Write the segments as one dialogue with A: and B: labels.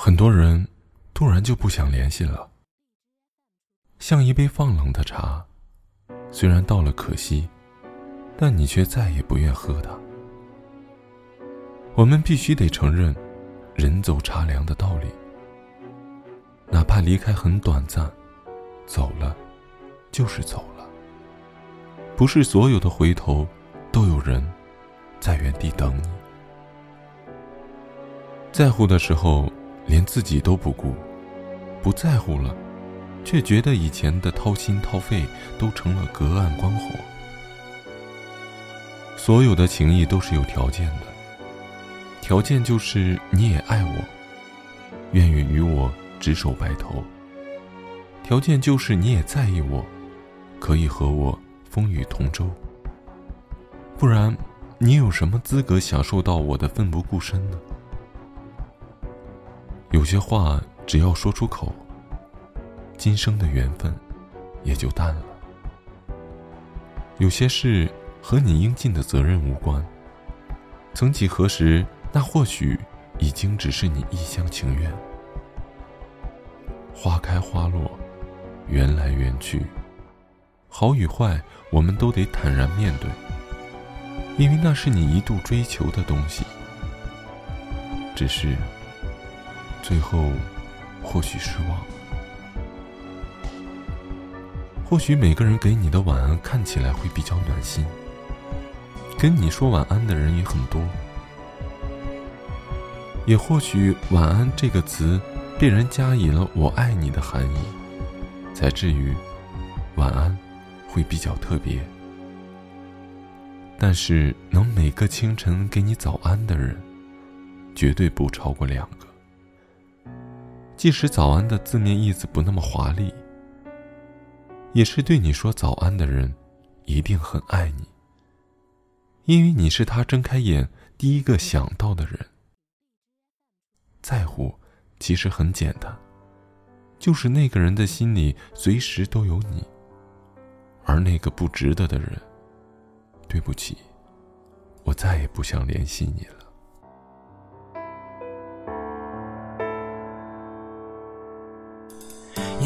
A: 很多人突然就不想联系了，像一杯放冷的茶，虽然倒了可惜，但你却再也不愿喝它。我们必须得承认，人走茶凉的道理。哪怕离开很短暂，走了，就是走了。不是所有的回头，都有人在原地等你。在乎的时候，连自己都不顾；不在乎了，却觉得以前的掏心掏肺都成了隔岸观火。所有的情谊都是有条件的，条件就是你也爱我，愿意与我。执手白头。条件就是你也在意我，可以和我风雨同舟。不然，你有什么资格享受到我的奋不顾身呢？有些话只要说出口，今生的缘分也就淡了。有些事和你应尽的责任无关。曾几何时，那或许已经只是你一厢情愿。花开花落，缘来缘去，好与坏，我们都得坦然面对，因为那是你一度追求的东西。只是，最后，或许失望，或许每个人给你的晚安看起来会比较暖心，跟你说晚安的人也很多，也或许“晚安”这个词。被人加以了“我爱你”的含义，才至于晚安会比较特别。但是能每个清晨给你早安的人，绝对不超过两个。即使早安的字面意思不那么华丽，也是对你说早安的人，一定很爱你，因为你是他睁开眼第一个想到的人。在乎。其实很简单，就是那个人的心里随时都有你，而那个不值得的人，对不起，我再也不想联系你了。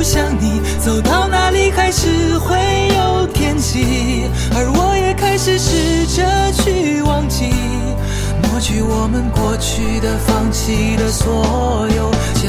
B: 不想你。走到哪里还是会有天气，而我也开始试着去忘记，抹去我们过去的、放弃的所有交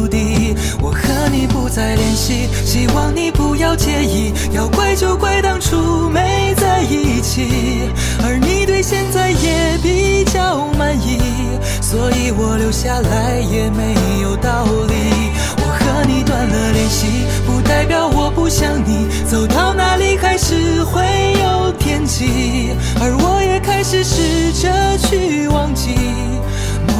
B: 地。再联系，希望你不要介意。要怪就怪当初没在一起，而你对现在也比较满意，所以我留下来也没有道理。我和你断了联系，不代表我不想你。走到哪里还是会有天际，而我也开始试着。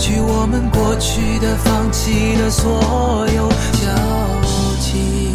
B: 去我们过去的、放弃的所有交集。